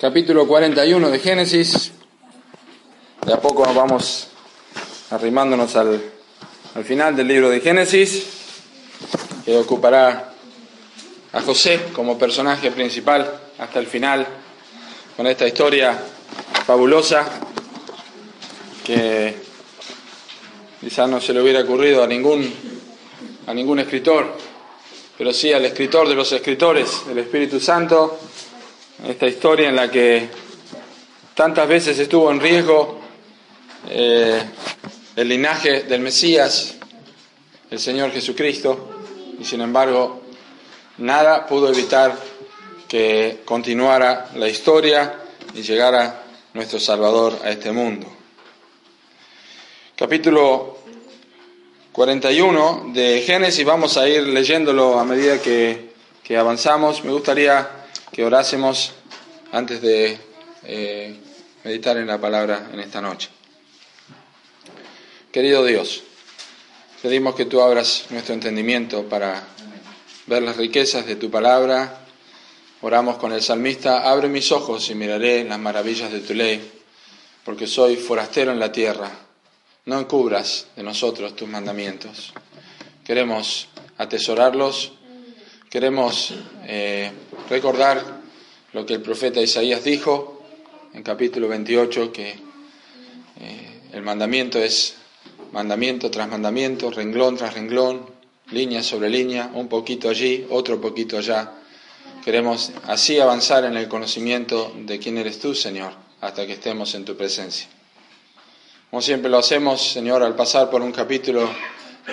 capítulo 41 de Génesis. De a poco vamos arrimándonos al, al final del libro de Génesis, que ocupará a José como personaje principal hasta el final, con esta historia fabulosa que quizás no se le hubiera ocurrido a ningún, a ningún escritor, pero sí al escritor de los escritores, el Espíritu Santo, esta historia en la que tantas veces estuvo en riesgo eh, el linaje del Mesías, el Señor Jesucristo, y sin embargo nada pudo evitar que continuara la historia y llegara nuestro Salvador a este mundo. Capítulo 41 de Génesis, vamos a ir leyéndolo a medida que, que avanzamos. Me gustaría que orásemos antes de eh, meditar en la palabra en esta noche. Querido Dios, pedimos que tú abras nuestro entendimiento para ver las riquezas de tu palabra. Oramos con el salmista, abre mis ojos y miraré las maravillas de tu ley, porque soy forastero en la tierra. No encubras de nosotros tus mandamientos. Queremos atesorarlos, queremos eh, recordar lo que el profeta Isaías dijo en capítulo 28, que eh, el mandamiento es mandamiento tras mandamiento, renglón tras renglón, línea sobre línea, un poquito allí, otro poquito allá. Queremos así avanzar en el conocimiento de quién eres tú, Señor, hasta que estemos en tu presencia. Como siempre lo hacemos, Señor, al pasar por un capítulo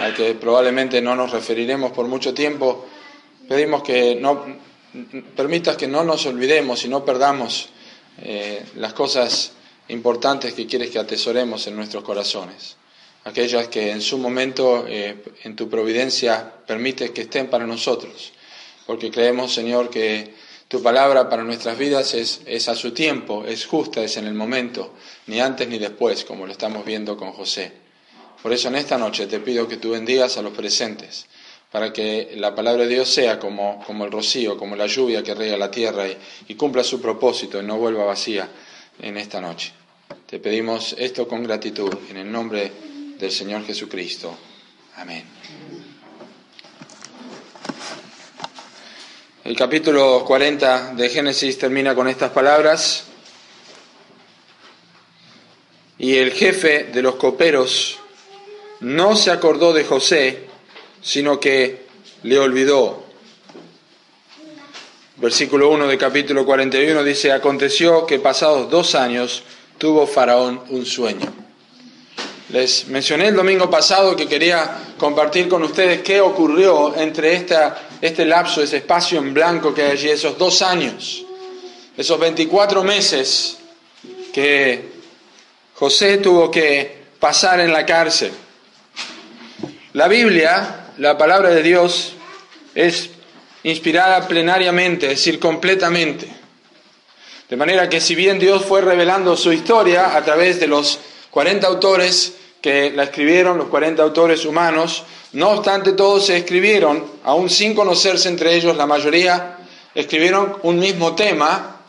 al que probablemente no nos referiremos por mucho tiempo, pedimos que no permitas que no nos olvidemos y no perdamos eh, las cosas importantes que quieres que atesoremos en nuestros corazones, aquellas que en su momento, eh, en tu providencia, permites que estén para nosotros, porque creemos, Señor, que tu palabra para nuestras vidas es, es a su tiempo, es justa, es en el momento, ni antes ni después, como lo estamos viendo con José. Por eso en esta noche te pido que tú bendigas a los presentes para que la palabra de Dios sea como, como el rocío, como la lluvia que riega la tierra y, y cumpla su propósito y no vuelva vacía en esta noche. Te pedimos esto con gratitud en el nombre del Señor Jesucristo. Amén. El capítulo 40 de Génesis termina con estas palabras. Y el jefe de los coperos no se acordó de José, sino que le olvidó. Versículo 1 de capítulo 41 dice, aconteció que pasados dos años tuvo Faraón un sueño. Les mencioné el domingo pasado que quería compartir con ustedes qué ocurrió entre esta, este lapso, ese espacio en blanco que hay allí, esos dos años, esos 24 meses que José tuvo que pasar en la cárcel. La Biblia la palabra de Dios es inspirada plenariamente, es decir, completamente. De manera que si bien Dios fue revelando su historia a través de los 40 autores que la escribieron, los 40 autores humanos, no obstante todos se escribieron, aún sin conocerse entre ellos, la mayoría escribieron un mismo tema,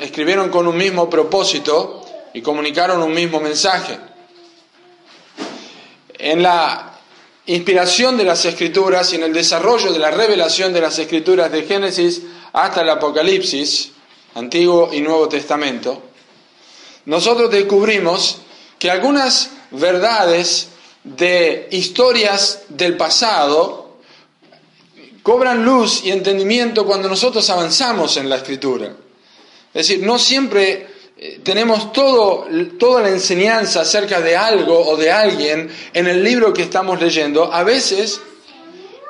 escribieron con un mismo propósito y comunicaron un mismo mensaje. En la inspiración de las escrituras y en el desarrollo de la revelación de las escrituras de Génesis hasta el Apocalipsis, Antiguo y Nuevo Testamento, nosotros descubrimos que algunas verdades de historias del pasado cobran luz y entendimiento cuando nosotros avanzamos en la escritura. Es decir, no siempre tenemos todo, toda la enseñanza acerca de algo o de alguien en el libro que estamos leyendo, a veces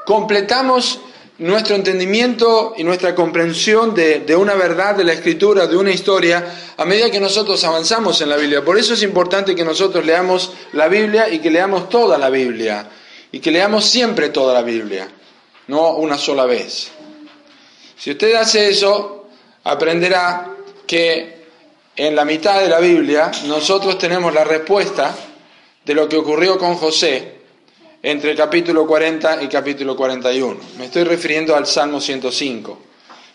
completamos nuestro entendimiento y nuestra comprensión de, de, una verdad de la escritura, de una historia, a medida que nosotros avanzamos en la Biblia. Por eso es importante que nosotros leamos la Biblia y que leamos toda la Biblia, y que leamos siempre toda la Biblia, no una sola vez. Si usted hace eso, aprenderá que en la mitad de la Biblia nosotros tenemos la respuesta de lo que ocurrió con José entre el capítulo 40 y capítulo 41. Me estoy refiriendo al Salmo 105.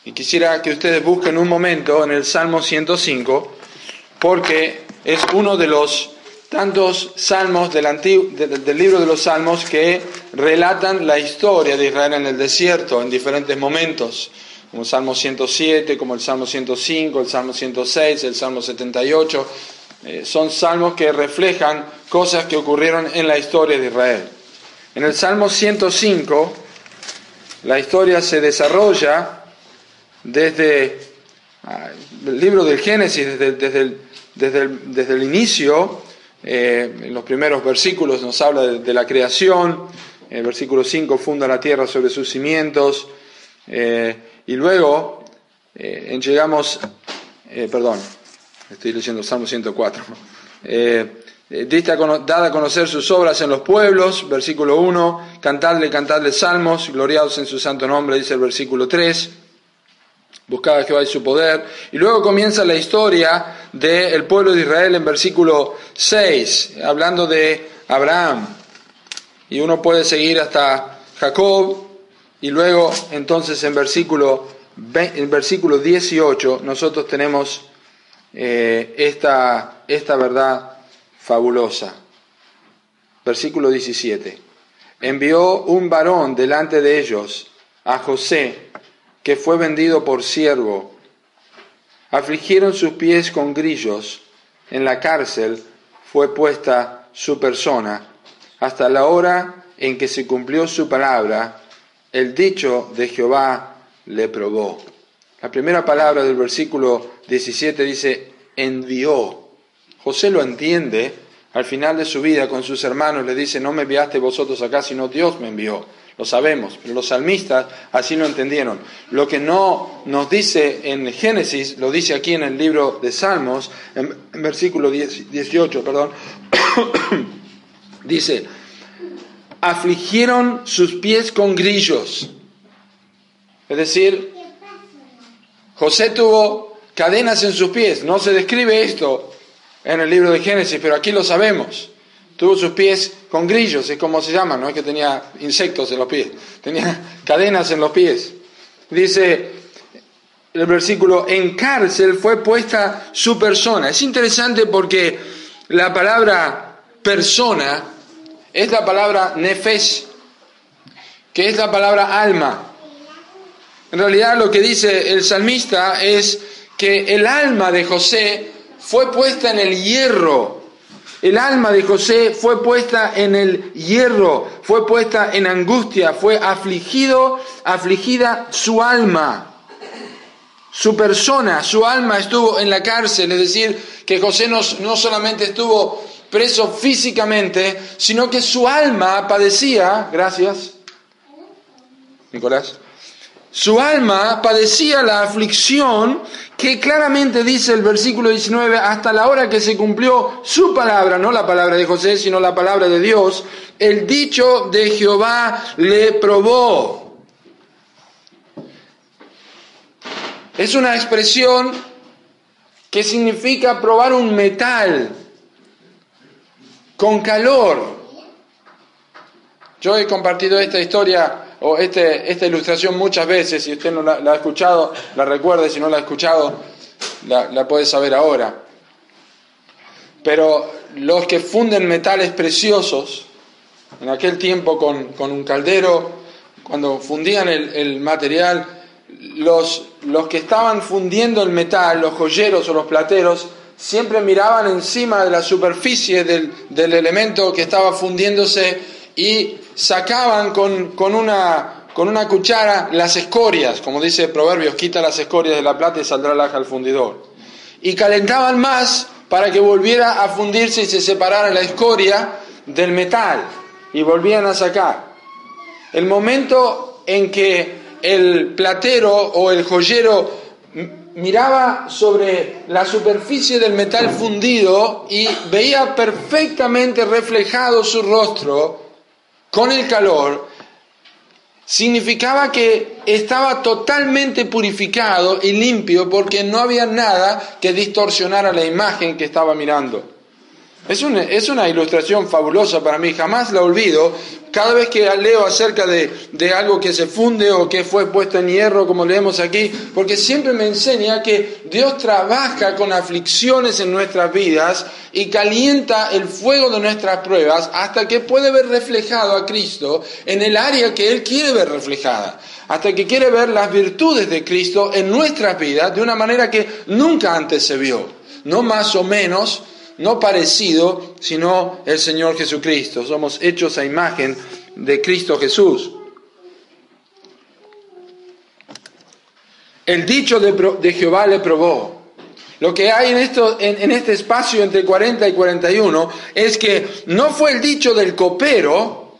Y quisiera que ustedes busquen un momento en el Salmo 105, porque es uno de los tantos salmos del, del, libro de los salmos que relatan la historia de Israel en el desierto en diferentes momentos, como Salmo 107, como el Salmo 105, el Salmo 106, el Salmo 78. Eh, son salmos que reflejan cosas que ocurrieron en la historia de Israel. En el Salmo 105, la historia se desarrolla desde ah, el libro del Génesis, desde, desde, el, desde, desde el, inicio, eh, en los primeros versículos nos habla de, la creación, en el versículo 5 funda la tierra sobre sus cimientos, eh, y luego eh, llegamos, perdón, estoy leyendo Salmo 104, dada a conocer sus obras en los pueblos, versículo 1, cantadle, cantadle salmos, gloriados en su santo nombre, dice el versículo 3. Buscaba a Jehová y su poder. Y luego comienza la historia del pueblo de Israel en versículo 6, hablando de Abraham. Y uno puede seguir hasta Jacob. Y luego, entonces, en versículo, en versículo 18, nosotros tenemos eh, esta, esta verdad fabulosa. Versículo 17. Envió un varón delante de ellos, a José, que fue vendido por siervo. Afligieron sus pies con grillos. En la cárcel fue puesta su persona. Hasta la hora en que se cumplió su palabra, el dicho de Jehová le probó. La primera palabra del versículo 17 dice, envió. José lo entiende, al final de su vida con sus hermanos le dice, no me enviaste vosotros acá, sino Dios me envió. Lo sabemos, pero los salmistas así lo entendieron. Lo que no nos dice en Génesis, lo dice aquí en el libro de Salmos, en, versículo 18, perdón, dice, afligieron sus pies con grillos. Es decir, José tuvo cadenas en sus pies. No se describe esto en el libro de Génesis, pero aquí lo sabemos. Tuvo sus pies con grillos, es como se llama, no es que tenía insectos en los pies, tenía cadenas en los pies. Dice el versículo, en cárcel fue puesta su persona. Es interesante porque la palabra persona es la palabra nefesh, que es la palabra alma. En realidad lo que dice el salmista es que el alma de José fue puesta en el hierro. El alma de José fue puesta en el hierro, fue puesta en angustia, fue afligido, afligida su alma. Su persona, su alma estuvo en la cárcel, es decir, que José no, no solamente estuvo preso físicamente, sino que su alma padecía, gracias, Nicolás, su alma padecía la aflicción que claramente dice el versículo 19, hasta la hora que se cumplió su palabra, no la palabra de José, sino la palabra de Dios, el dicho de Jehová le probó. Es una expresión que significa probar un metal con calor. Yo he compartido esta historia o este, esta ilustración muchas veces, si usted no la, ha escuchado, la recuerde, si no la ha escuchado, la, puede saber ahora. Pero los que funden metales preciosos, en aquel tiempo con, un caldero, cuando fundían el, material, los, los, que estaban fundiendo el metal, los joyeros o los plateros, siempre miraban encima de la superficie del, del elemento que estaba fundiéndose y sacaban con, una, con una cuchara las escorias, como dice Proverbios, quita las escorias de la plata y saldrá laja al fundidor. Y calentaban más para que volviera a fundirse y se separara la escoria del metal y volvían a sacar. El momento en que el platero o el joyero miraba sobre la superficie del metal fundido y veía perfectamente reflejado su rostro, con el calor significaba que estaba totalmente purificado y limpio porque no había nada que distorsionara la imagen que estaba mirando. Es una, ilustración fabulosa para mí, jamás la olvido. Cada vez que leo acerca de, de, algo que se funde o que fue puesto en hierro, como leemos aquí, porque siempre me enseña que Dios trabaja con aflicciones en nuestras vidas y calienta el fuego de nuestras pruebas hasta que puede ver reflejado a Cristo en el área que Él quiere ver reflejada, hasta que quiere ver las virtudes de Cristo en nuestras vidas de una manera que nunca antes se vio, no más o menos no parecido, sino el Señor Jesucristo. Somos hechos a imagen de Cristo Jesús. El dicho de, Jehová le probó. Lo que hay en, esto, en, este espacio entre 40 y 41 es que no fue el dicho del copero,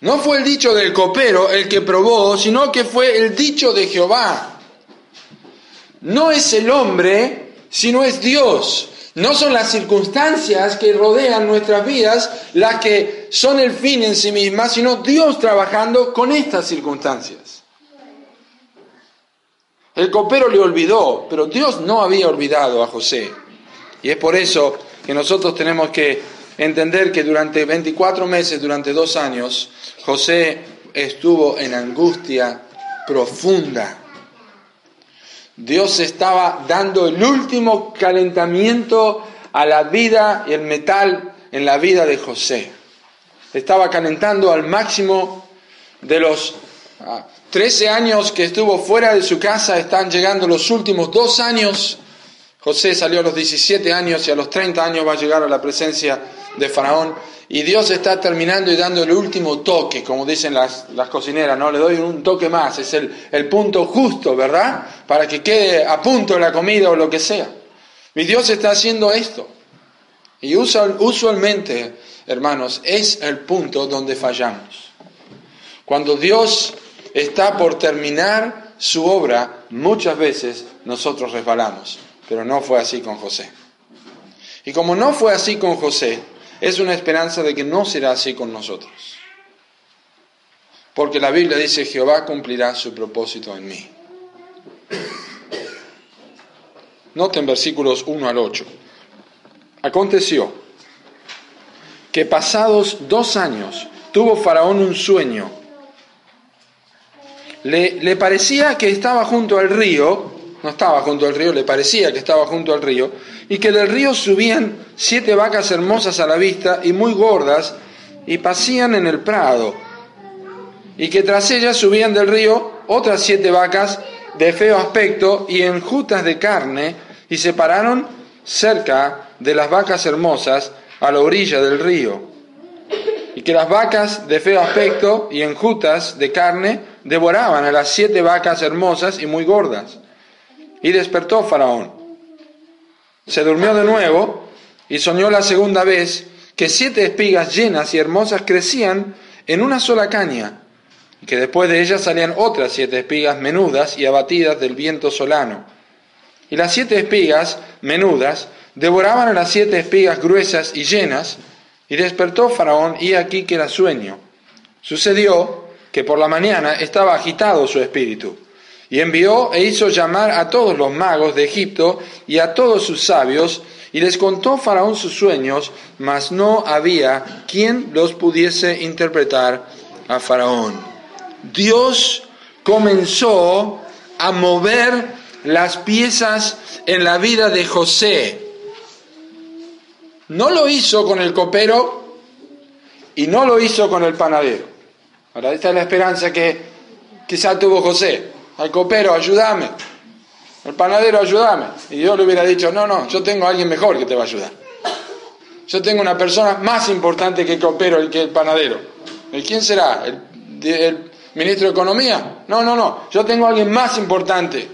no fue el dicho del copero el que probó, sino que fue el dicho de Jehová. No es el hombre sino es Dios. No son las circunstancias que rodean nuestras vidas las que son el fin en sí mismas, sino Dios trabajando con estas circunstancias. El copero le olvidó, pero Dios no había olvidado a José. Y es por eso que nosotros tenemos que entender que durante 24 meses, durante dos años, José estuvo en angustia profunda Dios estaba dando el último calentamiento a la vida y el metal en la vida de José. Estaba calentando al máximo de los 13 ah, años que estuvo fuera de su casa, están llegando los últimos dos años. José salió a los 17 años y a los 30 años va a llegar a la presencia de Faraón. Y Dios está terminando y dando el último toque, como dicen las, cocineras, ¿no? Le doy un toque más, es el, el punto justo, ¿verdad? Para que quede a punto la comida o lo que sea. Y Dios está haciendo esto. Y usualmente, hermanos, es el punto donde fallamos. Cuando Dios está por terminar su obra, muchas veces nosotros resbalamos. Pero no fue así con José. Y como no fue así con José, es una esperanza de que no será así con nosotros. Porque la Biblia dice, Jehová cumplirá su propósito en mí. Noten versículos 1 al 8. Aconteció que pasados dos años tuvo Faraón un sueño. Le, le parecía que estaba junto al río no estaba junto al río, le parecía que estaba junto al río, y que del río subían siete vacas hermosas a la vista y muy gordas, y pasían en el prado, y que tras ellas subían del río otras siete vacas de feo aspecto y enjutas de carne, y se pararon cerca de las vacas hermosas a la orilla del río. Y que las vacas de feo aspecto y enjutas de carne devoraban a las siete vacas hermosas y muy gordas y despertó Faraón. Se durmió de nuevo y soñó la segunda vez que siete espigas llenas y hermosas crecían en una sola caña, y que después de ellas salían otras siete espigas menudas y abatidas del viento solano. Y las siete espigas menudas devoraban a las siete espigas gruesas y llenas, y despertó Faraón y aquí que era sueño. Sucedió que por la mañana estaba agitado su espíritu y envió e hizo llamar a todos los magos de Egipto y a todos sus sabios, y les contó Faraón sus sueños, mas no había quien los pudiese interpretar a Faraón. Dios comenzó a mover las piezas en la vida de José. No lo hizo con el copero y no lo hizo con el panadero. Ahora, esta es la esperanza que quizá tuvo José al copero, ayúdame, al panadero, ayúdame. Y yo le hubiera dicho, no, no, yo tengo a alguien mejor que te va a ayudar. Yo tengo una persona más importante que el copero y que el panadero. ¿Y quién será? ¿El, ministro de Economía? No, no, no. Yo tengo a alguien más importante.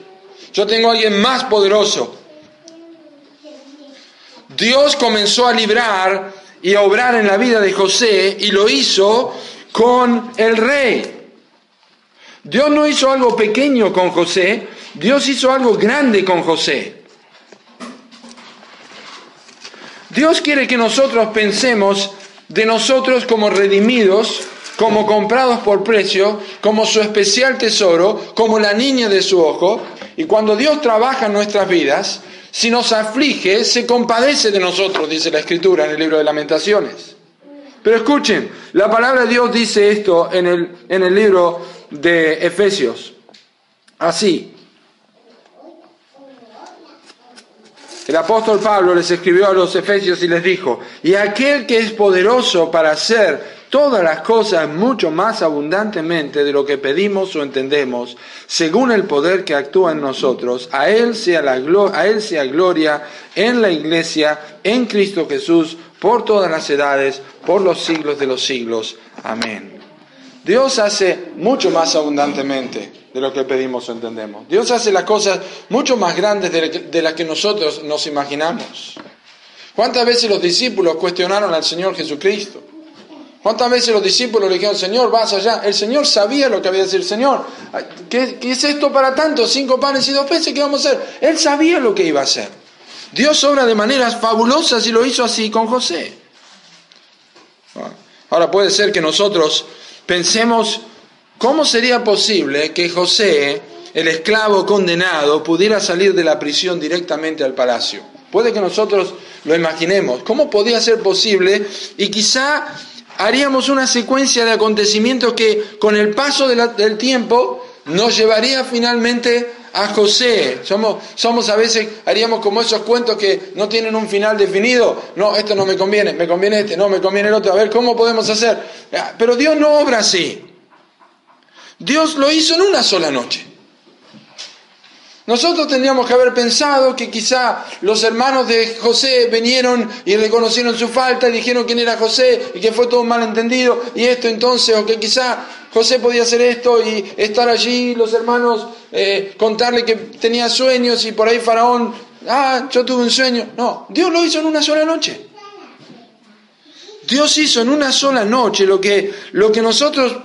Yo tengo a alguien más poderoso. Dios comenzó a librar y a obrar en la vida de José y lo hizo con el rey. Dios no hizo algo pequeño con José, Dios hizo algo grande con José. Dios quiere que nosotros pensemos de nosotros como redimidos, como comprados por precio, como su especial tesoro, como la niña de su ojo, Y cuando Dios trabaja en nuestras vidas, si nos aflige, se compadece de nosotros, dice la Escritura en el libro de lamentaciones. Pero escuchen, la palabra de Dios dice esto en el, en el libro de Efesios. Así. El apóstol Pablo les escribió a los Efesios y les dijo, y aquel que es poderoso para hacer todas las cosas mucho más abundantemente de lo que pedimos o entendemos, según el poder que actúa en nosotros. A Él sea, la a él sea gloria en la iglesia, en Cristo Jesús, por todas las edades, por los siglos de los siglos. Amén. Dios hace mucho más abundantemente de lo que pedimos o entendemos. Dios hace las cosas mucho más grandes de las que nosotros nos imaginamos. ¿Cuántas veces los discípulos cuestionaron al Señor Jesucristo? ¿Cuántas veces los discípulos le dijeron, Señor, vas allá? El Señor sabía lo que había de decir, Señor, ¿qué, es esto para tanto? Cinco panes y dos peces, ¿qué vamos a hacer? Él sabía lo que iba a hacer. Dios obra de maneras fabulosas y lo hizo así con José. Ahora puede ser que nosotros pensemos, ¿cómo sería posible que José, el esclavo condenado, pudiera salir de la prisión directamente al palacio? Puede que nosotros lo imaginemos. ¿Cómo podía ser posible? Y quizá haríamos una secuencia de acontecimientos que con el paso del tiempo nos llevaría finalmente a José. Somos, somos a veces, haríamos como esos cuentos que no tienen un final definido. No, esto no me conviene, me conviene este, no, me conviene el otro. A ver, ¿cómo podemos hacer? Ah, pero Dios no obra así. Dios lo hizo en una sola noche. Nosotros tendríamos que haber pensado que quizá los hermanos de José vinieron y reconocieron su falta y dijeron quién era José y que fue todo un malentendido y esto entonces, o que quizá José podía hacer esto y estar allí, los hermanos eh, contarle que tenía sueños y por ahí Faraón, ah, yo tuve un sueño. No, Dios lo hizo en una sola noche. Dios hizo en una sola noche lo que, lo que nosotros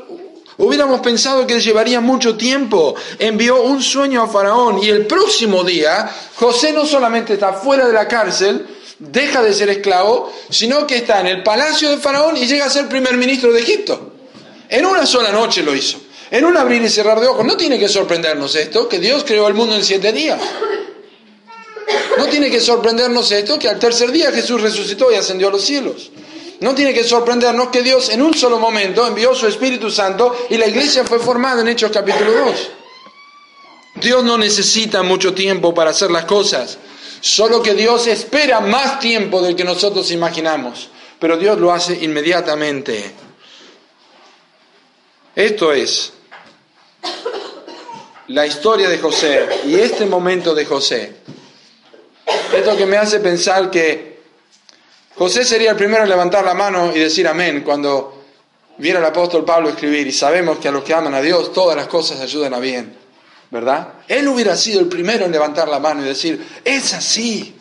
Hubiéramos pensado que llevaría mucho tiempo. Envió un sueño a Faraón y el próximo día José no solamente está fuera de la cárcel, deja de ser esclavo, sino que está en el palacio de Faraón y llega a ser primer ministro de Egipto. En una sola noche lo hizo. En un abrir y cerrar de ojos. No tiene que sorprendernos esto, que Dios creó el mundo en siete días. No tiene que sorprendernos esto, que al tercer día Jesús resucitó y ascendió a los cielos. No tiene que sorprendernos que Dios en un solo momento envió su Espíritu Santo y la iglesia fue formada en Hechos capítulo 2. Dios no necesita mucho tiempo para hacer las cosas, solo que Dios espera más tiempo del que nosotros imaginamos, pero Dios lo hace inmediatamente. Esto es la historia de José y este momento de José. Esto que me hace pensar que José sería el primero en levantar la mano y decir amén cuando viera el apóstol Pablo escribir y sabemos que a los que aman a Dios todas las cosas ayudan a bien, ¿verdad? Él hubiera sido el primero en levantar la mano y decir, es así,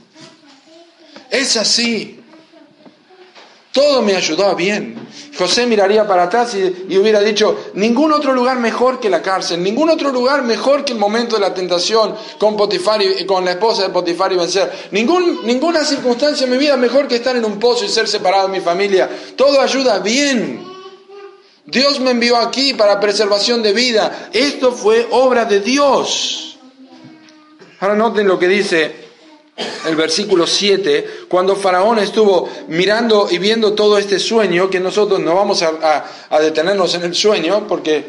es así. Todo me ayudó bien. José miraría para atrás y, hubiera dicho, ningún otro lugar mejor que la cárcel, ningún otro lugar mejor que el momento de la tentación con Potifar y con la esposa de Potifar y vencer. Ningún, ninguna circunstancia en mi vida mejor que estar en un pozo y ser separado de mi familia. Todo ayuda bien. Dios me envió aquí para preservación de vida. Esto fue obra de Dios. Ahora noten lo que dice el versículo 7, cuando Faraón estuvo mirando y viendo todo este sueño, que nosotros no vamos a, detenernos en el sueño, porque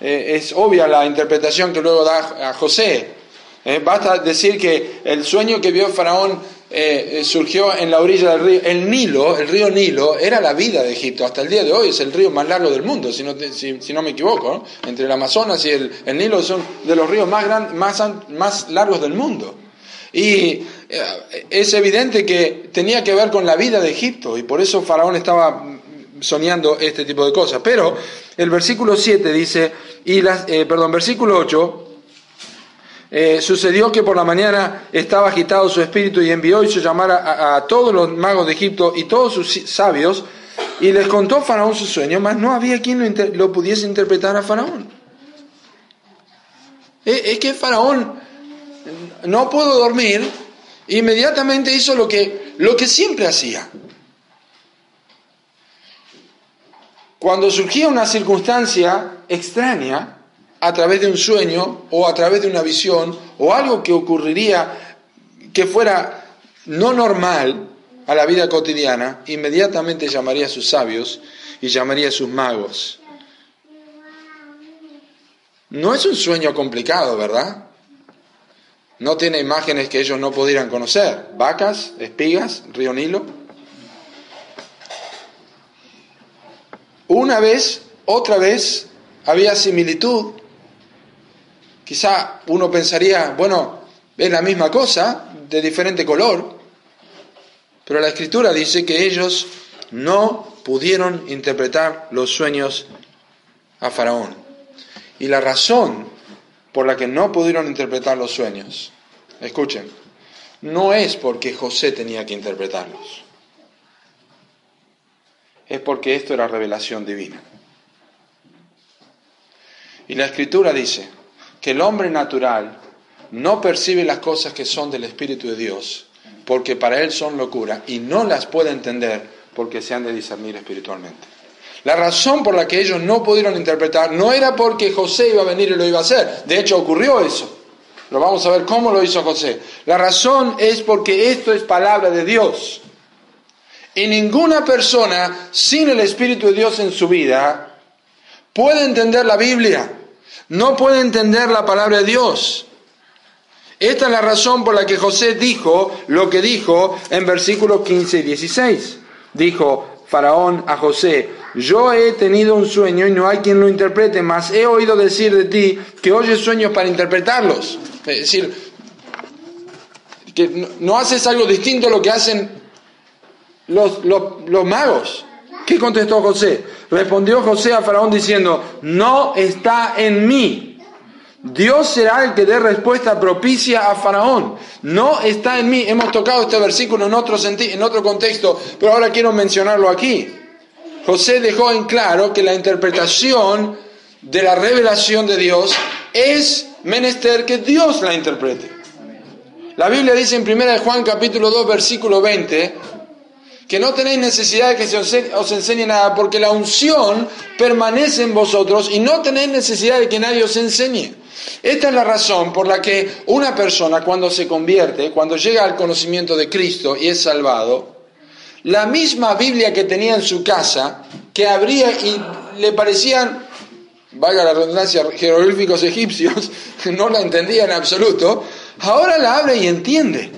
eh, es obvia la interpretación que luego da José. Eh, basta decir que el sueño que vio Faraón eh, surgió en la orilla del río. El Nilo, el río Nilo, era la vida de Egipto. Hasta el día de hoy es el río más largo del mundo, si no, si, no me equivoco. Entre el Amazonas y el, Nilo son de los ríos más, más largos del mundo. Y eh, es evidente que tenía que ver con la vida de Egipto y por eso Faraón estaba soñando este tipo de cosas. Pero el versículo 7 dice, y eh, perdón, versículo 8, eh, sucedió que por la mañana estaba agitado su espíritu y envió y se llamar a, todos los magos de Egipto y todos sus sabios y les contó Faraón su sueño, mas no había quien lo, pudiese interpretar a Faraón. es que Faraón no pudo dormir inmediatamente hizo lo que, lo que siempre hacía. Cuando surgía una circunstancia extraña, a través de un sueño o a través de una visión o algo que ocurriría que fuera no normal a la vida cotidiana, inmediatamente llamaría a sus sabios y llamaría a sus magos. No es un sueño complicado, ¿verdad? No tiene imágenes que ellos no pudieran conocer. Vacas, espigas, río Nilo. Una vez, otra vez, había similitud. Quizá uno pensaría, bueno, es la misma cosa, de diferente color. Pero la escritura dice que ellos no pudieron interpretar los sueños a Faraón. Y la razón por la que no pudieron interpretar los sueños, escuchen, no es porque José tenía que interpretarlos, es porque esto era revelación divina. Y la escritura dice que el hombre natural no percibe las cosas que son del Espíritu de Dios, porque para él son locura, y no las puede entender porque se han de discernir espiritualmente. La razón por la que ellos no pudieron interpretar no era porque José iba a venir y lo iba a hacer. De hecho, ocurrió eso. Lo vamos a ver cómo lo hizo José. La razón es porque esto es palabra de Dios. Y ninguna persona sin el Espíritu de Dios en su vida puede entender la Biblia. No puede entender la palabra de Dios. Esta es la razón por la que José dijo lo que dijo en versículos 15 y 16. Dijo Faraón a José, yo he tenido un sueño y no hay quien lo interprete, mas he oído decir de ti que oyes sueños para interpretarlos. Es decir, que no haces algo distinto a lo que hacen los, los, magos. ¿Qué contestó José? Respondió José a Faraón diciendo, no está en mí. Dios será el que dé respuesta propicia a Faraón. No está en mí. Hemos tocado este versículo en otro, en otro contexto, pero ahora quiero mencionarlo aquí. José dejó en claro que la interpretación de la revelación de Dios es menester que Dios la interprete. La Biblia dice en 1 Juan capítulo 2 versículo 20 que no tenéis necesidad de que se os enseñe nada porque la unción permanece en vosotros y no tenéis necesidad de que nadie os enseñe. Esta es la razón por la que una persona cuando se convierte, cuando llega al conocimiento de Cristo y es salvado, la misma Biblia que tenía en su casa, que abría y le parecían, valga la redundancia, jeroglíficos egipcios, no la entendía en absoluto, ahora la abre y entiende.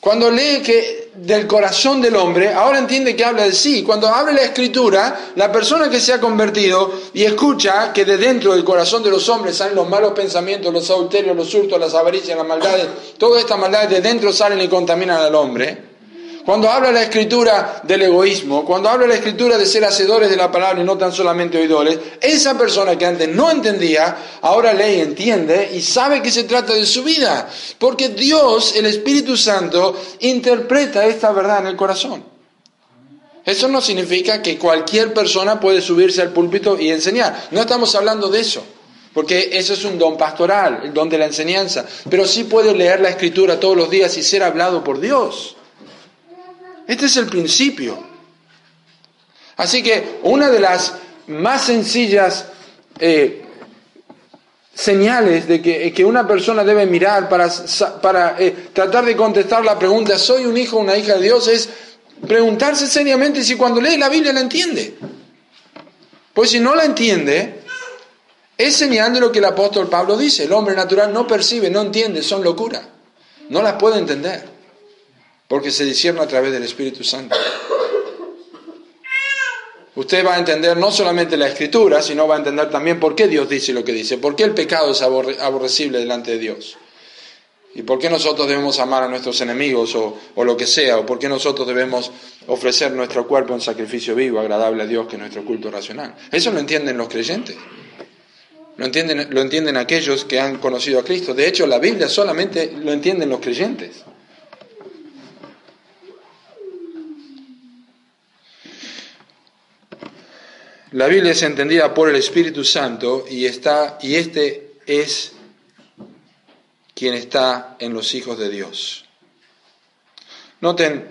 Cuando lee que del corazón del hombre, ahora entiende que habla de sí. Cuando abre la escritura, la persona que se ha convertido y escucha que de dentro del corazón de los hombres salen los malos pensamientos, los adulterios, los hurtos, las avaricias, las maldades, todas estas maldades de dentro salen y contaminan al hombre. Cuando habla la escritura del egoísmo, cuando habla la escritura de ser hacedores de la palabra y no tan solamente oidores, esa persona que antes no entendía, ahora lee entiende y sabe que se trata de su vida. Porque Dios, el Espíritu Santo, interpreta esta verdad en el corazón. Eso no significa que cualquier persona puede subirse al púlpito y enseñar. No estamos hablando de eso. Porque eso es un don pastoral, el don de la enseñanza. Pero sí puede leer la escritura todos los días y ser hablado por Dios. Este es el principio. Así que una de las más sencillas eh, señales de que, una persona debe mirar para, para eh, tratar de contestar la pregunta, ¿soy un hijo o una hija de Dios? es preguntarse seriamente si cuando lee la Biblia la entiende. Pues si no la entiende, es señal de lo que el apóstol Pablo dice, el hombre natural no percibe, no entiende, son locura, no las puede entender porque se discierne a través del Espíritu Santo. Usted va a entender no solamente la escritura, sino va a entender también por qué Dios dice lo que dice, por qué el pecado es aborrecible delante de Dios. ¿Y por qué nosotros debemos amar a nuestros enemigos o, lo que sea? ¿O por qué nosotros debemos ofrecer nuestro cuerpo en sacrificio vivo, agradable a Dios, que es nuestro culto racional? Eso lo entienden los creyentes. Lo entienden, lo entienden aquellos que han conocido a Cristo. De hecho, la Biblia solamente lo entienden los creyentes. La Biblia es entendida por el Espíritu Santo y está y este es quien está en los hijos de Dios. Noten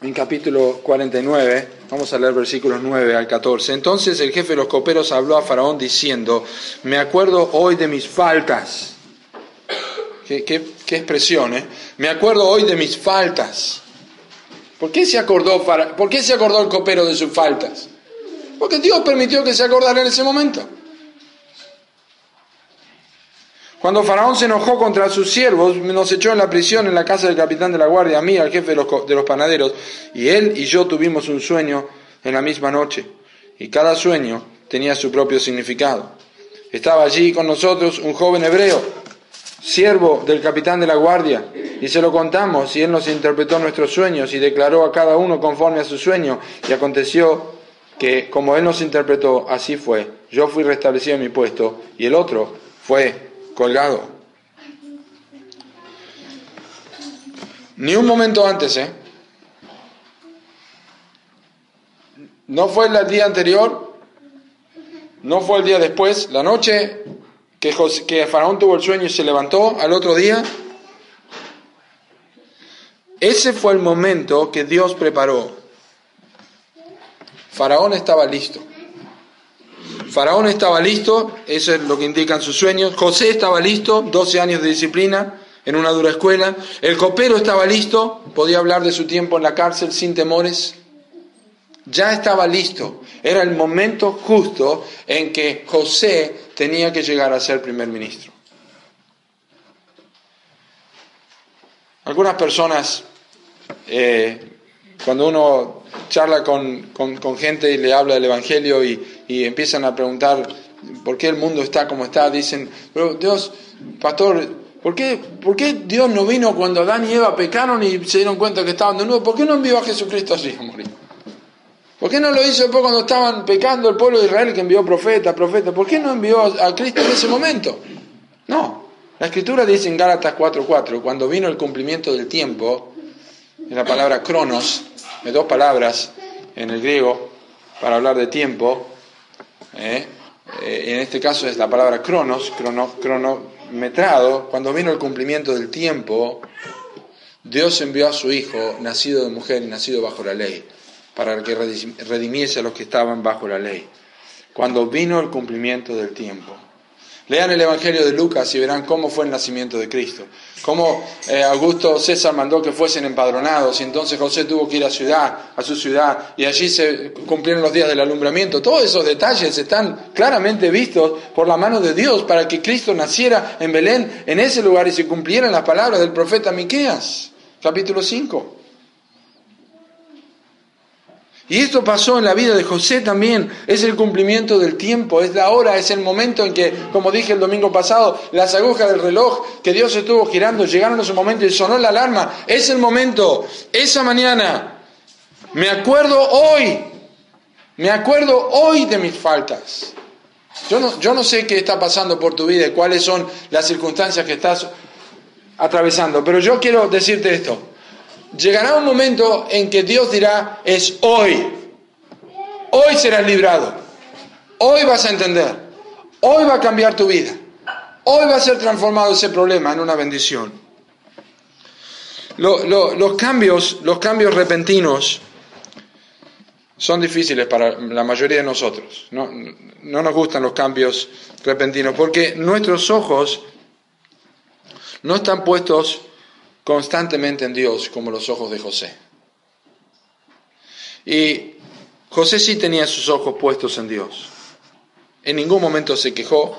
en capítulo 49, vamos a leer versículos 9 al 14. Entonces el jefe de los coperos habló a Faraón diciendo, me acuerdo hoy de mis faltas. Qué, qué expresión, ¿eh? Me acuerdo hoy de mis faltas. ¿Por qué, se acordó, ¿Por qué se acordó el copero de sus faltas? Porque Dios permitió que se acordara en ese momento. Cuando Faraón se enojó contra sus siervos, nos echó en la prisión en la casa del capitán de la guardia, a mí, al jefe de los, de los panaderos, y él y yo tuvimos un sueño en la misma noche, y cada sueño tenía su propio significado. Estaba allí con nosotros un joven hebreo, siervo del capitán de la guardia, y se lo contamos, y él nos interpretó nuestros sueños y declaró a cada uno conforme a su sueño, y aconteció que como él nos interpretó, así fue. Yo fui restablecido en mi puesto, y el otro fue colgado. Ni un momento antes, ¿eh? No fue el día anterior, no fue el día después, la noche que, que Faraón tuvo el sueño y se levantó al otro día. Ese fue el momento que Dios preparó. Faraón estaba listo. Faraón estaba listo, eso es lo que indican sus sueños. José estaba listo, 12 años de disciplina en una dura escuela. El copero estaba listo, podía hablar de su tiempo en la cárcel sin temores. Ya estaba listo. Era el momento justo en que José tenía que llegar a ser primer ministro. Algunas personas, eh, cuando uno charla con, gente y le habla del Evangelio y, empiezan a preguntar por qué el mundo está como está, dicen, pero Dios, pastor, ¿por qué, ¿por qué Dios no vino cuando Adán y Eva pecaron y se dieron cuenta que estaban de nuevo? ¿Por qué no envió a Jesucristo así a morir? ¿Por qué no lo hizo después cuando estaban pecando el pueblo de Israel que envió profeta, profeta? ¿Por qué no envió a Cristo en ese momento? No. La escritura dice en Gálatas 4:4, cuando vino el cumplimiento del tiempo, en la palabra cronos, de dos palabras en el griego para hablar de tiempo. ¿eh? Eh, en este caso es la palabra cronos, crono, cronometrado. Cuando vino el cumplimiento del tiempo, Dios envió a su Hijo, nacido de mujer y nacido bajo la ley, para que redimiese a los que estaban bajo la ley. Cuando vino el cumplimiento del tiempo. Lean el Evangelio de Lucas y verán cómo fue el nacimiento de Cristo. Cómo eh, Augusto César mandó que fuesen empadronados y entonces José tuvo que ir a ciudad, a su ciudad y allí se cumplieron los días del alumbramiento. Todos esos detalles están claramente vistos por la mano de Dios para que Cristo naciera en Belén, en ese lugar y se cumplieran las palabras del profeta Miqueas, capítulo 5. Y esto pasó en la vida de José también. Es el cumplimiento del tiempo, es la hora, es el momento en que, como dije el domingo pasado, las agujas del reloj que Dios estuvo girando llegaron a su momento y sonó la alarma. Es el momento, esa mañana. Me acuerdo hoy, me acuerdo hoy de mis faltas. Yo no, yo no sé qué está pasando por tu vida y cuáles son las circunstancias que estás atravesando, pero yo quiero decirte esto llegará un momento en que Dios dirá, es hoy, hoy serás librado, hoy vas a entender, hoy va a cambiar tu vida, hoy va a ser transformado ese problema en una bendición. los, cambios, los cambios repentinos son difíciles para la mayoría de nosotros. No, no nos gustan los cambios repentinos porque nuestros ojos no están puestos constantemente en Dios como los ojos de José. Y José sí tenía sus ojos puestos en Dios. En ningún momento se quejó,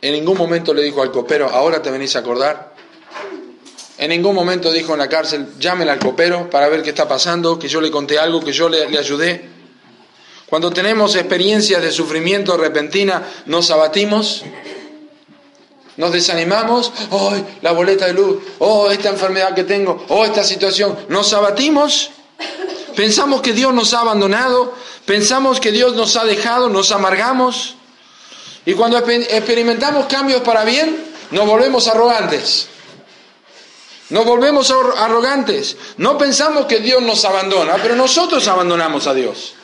en ningún momento le dijo al copero, ahora te venís a acordar. En ningún momento dijo en la cárcel, llámela al copero para ver qué está pasando, que yo le conté algo, que yo le, le ayudé. Cuando tenemos experiencias de sufrimiento repentina, nos abatimos nos desanimamos, oh, la boleta de luz, oh, esta enfermedad que tengo, oh, esta situación. Nos abatimos, pensamos que Dios nos ha abandonado, pensamos que Dios nos ha dejado, nos amargamos. Y cuando experimentamos cambios para bien, nos volvemos arrogantes. Nos volvemos arrogantes. No pensamos que Dios nos abandona, pero nosotros abandonamos a Dios.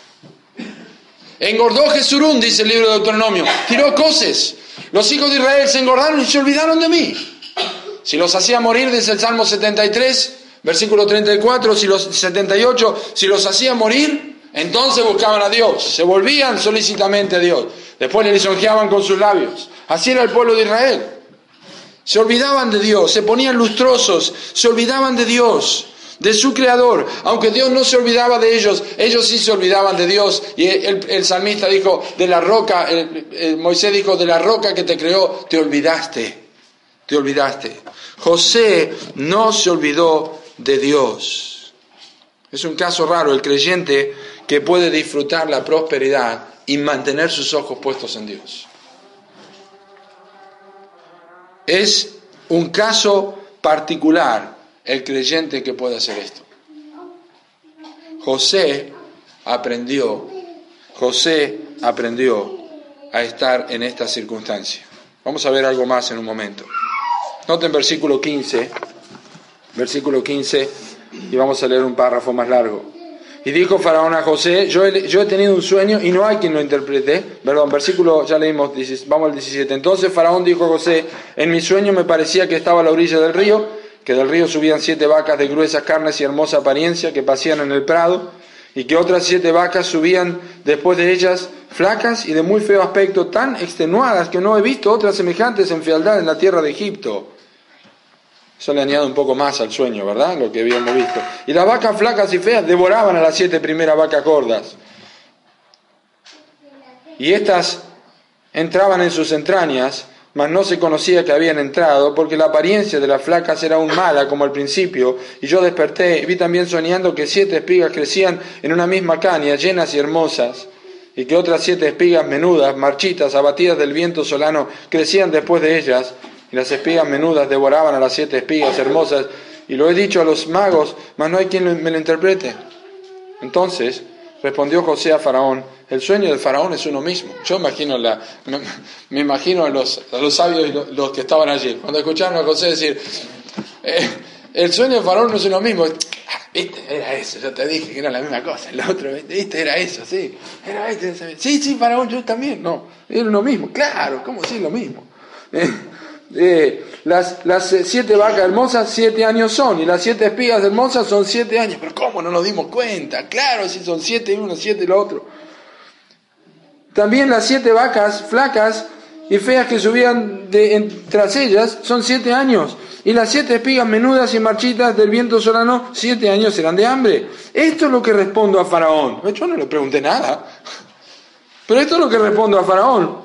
Engordó Jesurún, dice el libro de Deuteronomio. Tiró coces. Los hijos de Israel se engordaron y se olvidaron de mí. Si los hacía morir, dice el Salmo 73, Versículo 34, si los 78, si los hacía morir, entonces buscaban a Dios, se volvían solícitamente a Dios. Después le lisonjeaban con sus labios. Así era el pueblo de Israel. Se olvidaban de Dios, se ponían lustrosos, se olvidaban de Dios, de su creador. Aunque Dios no se olvidaba de ellos, ellos sí se olvidaban de Dios. Y el, salmista dijo, de la roca, Moisés dijo, de la roca que te creó, te olvidaste, te olvidaste. José no se olvidó de Dios. Es un caso raro el creyente que puede disfrutar la prosperidad y mantener sus ojos puestos en Dios. Es un caso particular el creyente que puede hacer esto. José aprendió, José aprendió a estar en esta circunstancia. Vamos a ver algo más en un momento. Noten versículo 15, versículo 15, y vamos a leer un párrafo más largo. Y dijo Faraón a José, yo he, yo he, tenido un sueño y no hay quien lo interprete. Perdón, versículo, ya leímos, vamos al 17. Entonces Faraón dijo a José, en mi sueño me parecía que estaba a la orilla del río, que del río subían siete vacas de gruesas carnes y hermosa apariencia que pasían en el prado, y que otras siete vacas subían después de ellas flacas y de muy feo aspecto, tan extenuadas que no he visto otras semejantes en fealdad en la tierra de Egipto. Eso le añade un poco más al sueño, ¿verdad? Lo que habíamos visto. Y las vacas flacas y feas devoraban a las siete primeras vacas gordas. Y estas entraban en sus entrañas, mas no se conocía que habían entrado, porque la apariencia de las flacas era aún mala como al principio. Y yo desperté y vi también soñando que siete espigas crecían en una misma caña, llenas y hermosas, y que otras siete espigas menudas, marchitas, abatidas del viento solano, crecían después de ellas y las espigas menudas devoraban a las siete espigas hermosas, y lo he dicho a los magos, mas no hay quien me lo interprete. Entonces respondió José a Faraón, el sueño del Faraón es uno mismo. Yo imagino la, me, imagino a los, los sabios y los, que estaban allí, cuando escucharon a José decir, eh, el sueño del Faraón no es uno mismo. Viste, era eso, yo te dije que era la misma cosa, el otro, viste, era eso, sí, era este, sí, sí, Faraón, yo también, no, era uno mismo, claro, ¿cómo es lo mismo? Eh, eh, las, las, siete vacas hermosas, siete años son, y las siete espigas hermosas son siete años. Pero ¿cómo no nos dimos cuenta? Claro, si son siete y uno, siete y lo otro. También las siete vacas flacas y feas que subían de, tras ellas son siete años. Y las siete espigas menudas y marchitas del viento solano, siete años serán de hambre. Esto es lo que respondo a Faraón. Yo no le pregunté nada. Pero esto es lo que respondo a Faraón.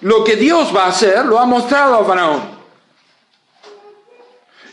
Lo que Dios va a hacer lo ha mostrado a Faraón.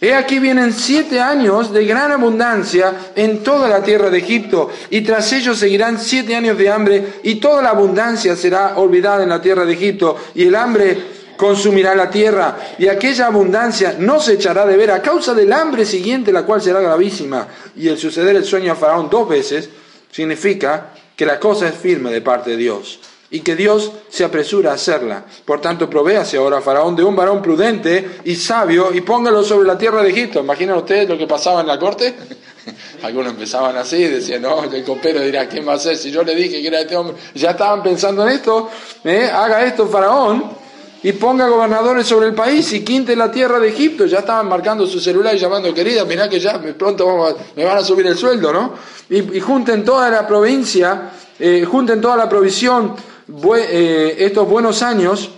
He aquí vienen siete años de gran abundancia en toda la tierra de Egipto, y tras ellos seguirán siete años de hambre, y toda la abundancia será olvidada en la tierra de Egipto, y el hambre consumirá la tierra, y aquella abundancia no se echará de ver a causa del hambre siguiente, la cual será gravísima. Y el suceder el sueño a Faraón dos veces significa que la cosa es firme de parte de Dios y que Dios se apresura a hacerla. Por tanto, provéase ahora Faraón de un varón prudente y sabio y póngalo sobre la tierra de Egipto. ¿Imaginan ustedes lo que pasaba en la corte? Algunos empezaban así, decían, no, el copero dirá, ¿qué va a hacer? Si yo le dije que era este hombre, ya estaban pensando en esto, ¿eh? haga esto Faraón y ponga gobernadores sobre el país y quinte la tierra de Egipto. Ya estaban marcando su celular y llamando, querida, mirá que ya pronto me van a subir el sueldo, ¿no? Y, junten toda la provincia, eh, junten toda la provisión estos buenos años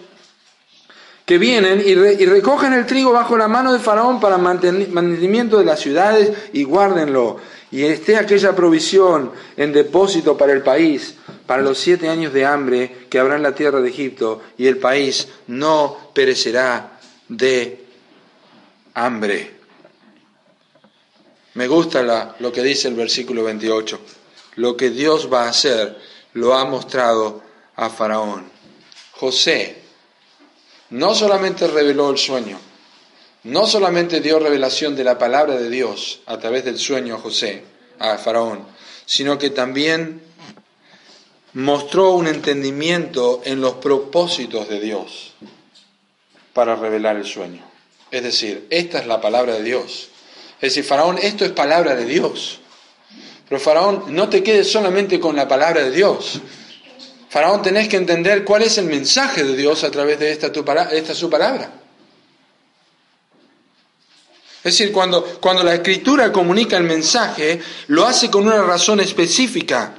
que vienen y, recogen el trigo bajo la mano de Faraón para mantenimiento de las ciudades y guárdenlo. Y esté aquella provisión en depósito para el país, para los siete años de hambre que habrá en la tierra de Egipto, y el país no perecerá de hambre. Me gusta lo que dice el versículo 28. Lo que Dios va a hacer lo ha mostrado a Faraón. José no solamente reveló el sueño, no solamente dio revelación de la palabra de Dios a través del sueño a José, a Faraón, sino que también mostró un entendimiento en los propósitos de Dios para revelar el sueño. Es decir, esta es la palabra de Dios. Es decir, Faraón, esto es palabra de Dios. Pero Faraón, no te quedes solamente con la palabra de Dios, Faraón, tenés que entender cuál es el mensaje de Dios a través de esta, tu, esta su palabra. Es decir, cuando, cuando la escritura comunica el mensaje, lo hace con una razón específica.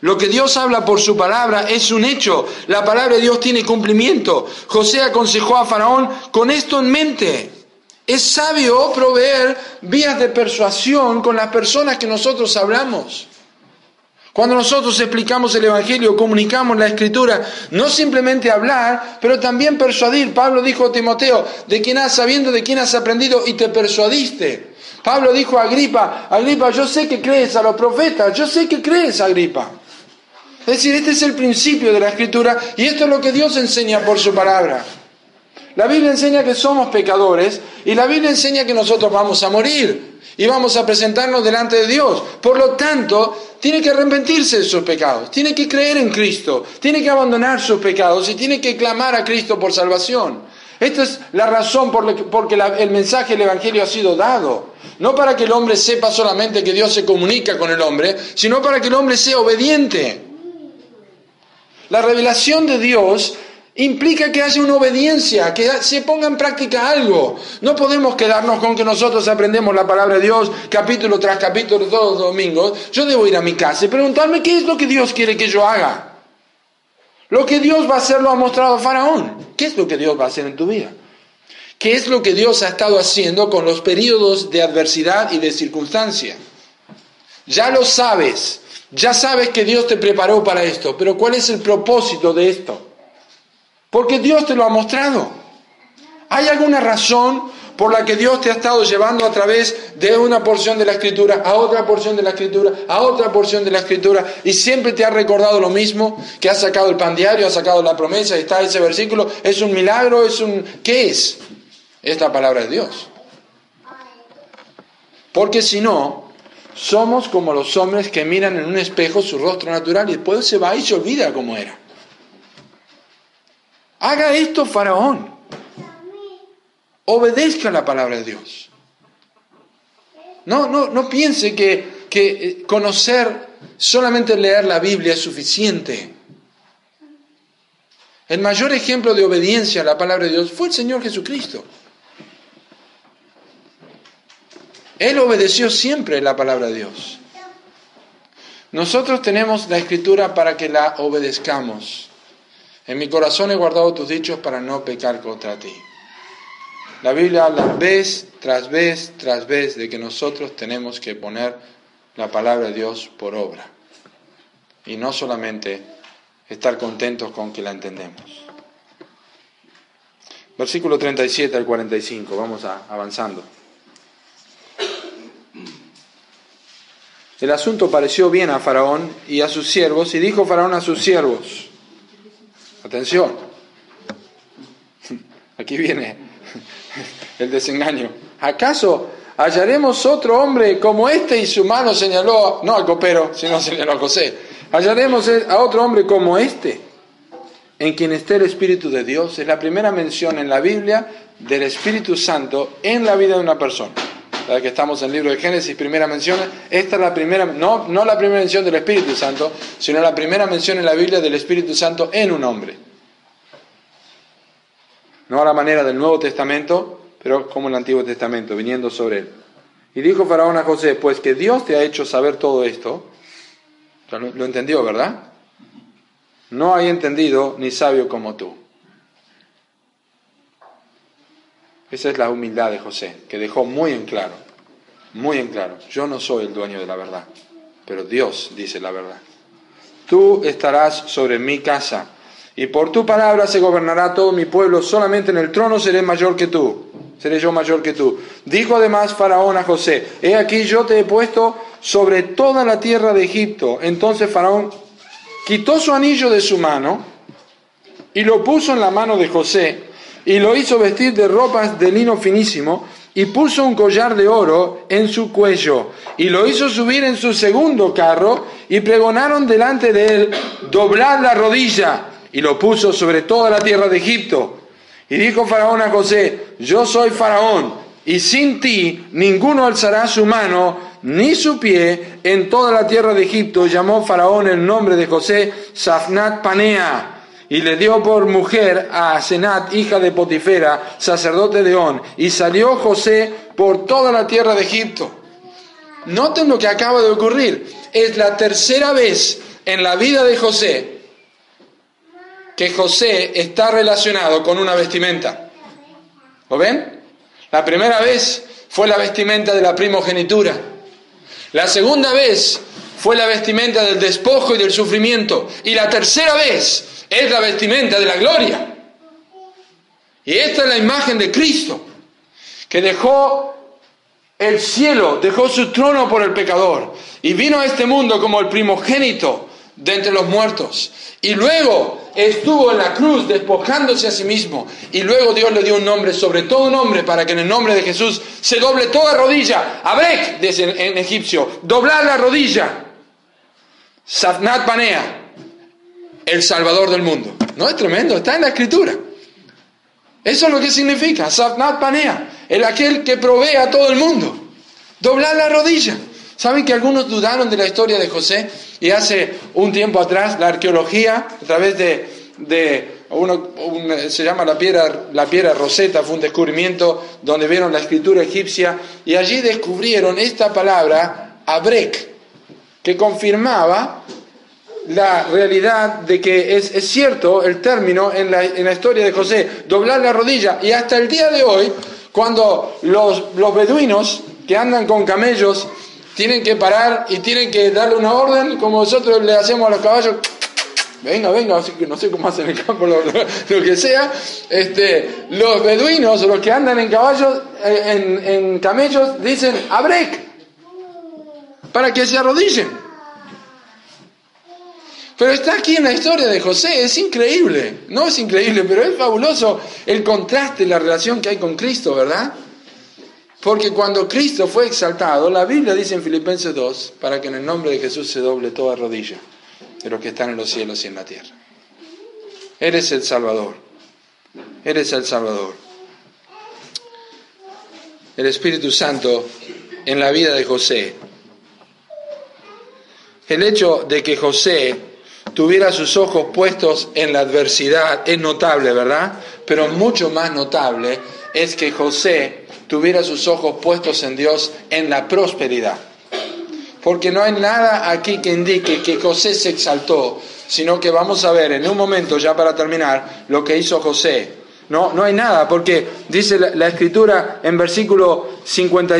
Lo que Dios habla por su palabra es un hecho. La palabra de Dios tiene cumplimiento. José aconsejó a Faraón con esto en mente. Es sabio proveer vías de persuasión con las personas que nosotros hablamos. Cuando nosotros explicamos el Evangelio, comunicamos la Escritura, no simplemente hablar, pero también persuadir. Pablo dijo a Timoteo, de quién has sabiendo, de quién has aprendido y te persuadiste. Pablo dijo a Agripa, Agripa, yo sé que crees a los profetas, yo sé que crees, Agripa. Es decir, este es el principio de la Escritura y esto es lo que Dios enseña por su palabra. La Biblia enseña que somos pecadores y la Biblia enseña que nosotros vamos a morir y vamos a presentarnos delante de Dios. Por lo tanto, tiene que arrepentirse de sus pecados, tiene que creer en Cristo, tiene que abandonar sus pecados y tiene que clamar a Cristo por salvación. Esta es la razón por la que porque el mensaje del Evangelio ha sido dado. No para que el hombre sepa solamente que Dios se comunica con el hombre, sino para que el hombre sea obediente. La revelación de Dios Implica que haya una obediencia, que se ponga en práctica algo. No podemos quedarnos con que nosotros aprendemos la palabra de Dios capítulo tras capítulo todos los domingos. Yo debo ir a mi casa y preguntarme qué es lo que Dios quiere que yo haga. Lo que Dios va a hacer lo ha mostrado Faraón. ¿Qué es lo que Dios va a hacer en tu vida? ¿Qué es lo que Dios ha estado haciendo con los periodos de adversidad y de circunstancia? Ya lo sabes, ya sabes que Dios te preparó para esto, pero ¿cuál es el propósito de esto? Porque Dios te lo ha mostrado. ¿Hay alguna razón por la que Dios te ha estado llevando a través de una porción de la escritura a otra porción de la escritura, a otra porción de la escritura, y siempre te ha recordado lo mismo, que has sacado el pan diario, has sacado la promesa, y está ese versículo, es un milagro, es un... ¿Qué es? Es la palabra de Dios. Porque si no, somos como los hombres que miran en un espejo su rostro natural y después se va y se olvida cómo era. Haga esto, Faraón. Obedezca la palabra de Dios. No, no, no piense que, que eh, conocer, solamente leer la Biblia es suficiente. El mayor ejemplo de obediencia a la palabra de Dios fue el Señor Jesucristo. Él obedeció siempre la palabra de Dios. Nosotros tenemos la escritura para que la obedezcamos. En mi corazón he guardado tus dichos para no pecar contra ti. La Biblia habla vez tras vez tras vez de que nosotros tenemos que poner la palabra de Dios por obra. Y no solamente estar contentos con que la entendemos. Versículo 37 al 45, vamos a, avanzando. El asunto pareció bien a Faraón y a sus siervos, y dijo Faraón a sus siervos, Atención. Aquí viene el desengaño. ¿Acaso hallaremos otro hombre como este? Y su mano señaló, no al copero, sino señaló a José. Hallaremos a otro hombre como este, en quien esté el Espíritu de Dios. Es la primera mención en la Biblia del Espíritu Santo en la vida de una persona. La que estamos en el libro de Génesis, primera mención, esta es la primera, no, no la primera mención del Espíritu Santo, sino la primera mención en la Biblia del Espíritu Santo en un hombre. No a la manera del Nuevo Testamento, pero como el Antiguo Testamento, viniendo sobre él. Y dijo Faraón a José, pues que Dios te ha hecho saber todo esto, lo entendió, ¿verdad? No hay entendido ni sabio como tú. Esa es la humildad de José, que dejó muy en claro, muy en claro, yo no soy el dueño de la verdad, pero Dios dice la verdad. Tú estarás sobre mi casa, y por tu palabra se gobernará todo mi pueblo, solamente en el trono seré mayor que tú, seré yo mayor que tú. Dijo además Faraón a José, he aquí yo te he puesto sobre toda la tierra de Egipto. Entonces Faraón quitó su anillo de su mano y lo puso en la mano de José y lo hizo vestir de ropas de lino finísimo y puso un collar de oro en su cuello y lo hizo subir en su segundo carro y pregonaron delante de él, doblad la rodilla y lo puso sobre toda la tierra de Egipto. Y dijo Faraón a José, yo soy Faraón y sin ti ninguno alzará su mano ni su pie en toda la tierra de Egipto. Llamó Faraón el nombre de José Safnat Panea y le dio por mujer a Senat, hija de Potifera, sacerdote de On, y salió José por toda la tierra de Egipto. Noten lo que acaba de ocurrir. Es la tercera vez en la vida de José que José está relacionado con una vestimenta. ¿Lo ven? La primera vez fue la vestimenta de la primogenitura. La segunda vez fue la vestimenta del despojo y del sufrimiento. Y la tercera vez es la vestimenta de la gloria. Y esta es la imagen de Cristo, que dejó el cielo, dejó su trono por el pecador y vino a este mundo como el primogénito de entre los muertos. Y luego estuvo en la cruz despojándose a sí mismo. Y luego Dios le dio un nombre sobre todo nombre para que en el nombre de Jesús se doble toda rodilla. Abrek, dice en, egipcio, doblar la rodilla. Safnat Panea, el Salvador del mundo. ¿No es tremendo? Está en la escritura. Eso es lo que significa. Safnat Panea, el aquel que provee a todo el mundo. Doblar la rodilla. ¿Saben que algunos dudaron de la historia de José? Y hace un tiempo atrás la arqueología, a través de, de se llama la piedra, la piedra Rosetta, fue un descubrimiento donde vieron la escritura egipcia y allí descubrieron esta palabra, abrek, que confirmaba la realidad de que es, es cierto el término en la, en la, historia de José, doblar la rodilla. Y hasta el día de hoy, cuando los, los beduinos que andan con camellos tienen que parar y tienen que darle una orden, como nosotros le hacemos a los caballos, venga, venga, no sé cómo hacen en el campo, lo, que sea, este, los beduinos los que andan en caballos, eh, en, en camellos, dicen, abrek, para que se arrodillen. Pero está aquí en la historia de José, es increíble, no es increíble, pero es fabuloso el contraste, la relación que hay con Cristo, ¿verdad? Porque cuando Cristo fue exaltado, la Biblia dice en Filipenses 2, para que en el nombre de Jesús se doble toda rodilla de los que están en los cielos y en la tierra. Eres el Salvador, eres el Salvador. El Espíritu Santo en la vida de José. El hecho de que José tuviera sus ojos puestos en la adversidad es notable, ¿verdad? Pero mucho más notable es que José tuviera sus ojos puestos en Dios en la prosperidad. Porque no hay nada aquí que indique que José se exaltó, sino que vamos a ver en un momento, ya para terminar, lo que hizo José. No, no hay nada, porque dice la, escritura en versículo 50,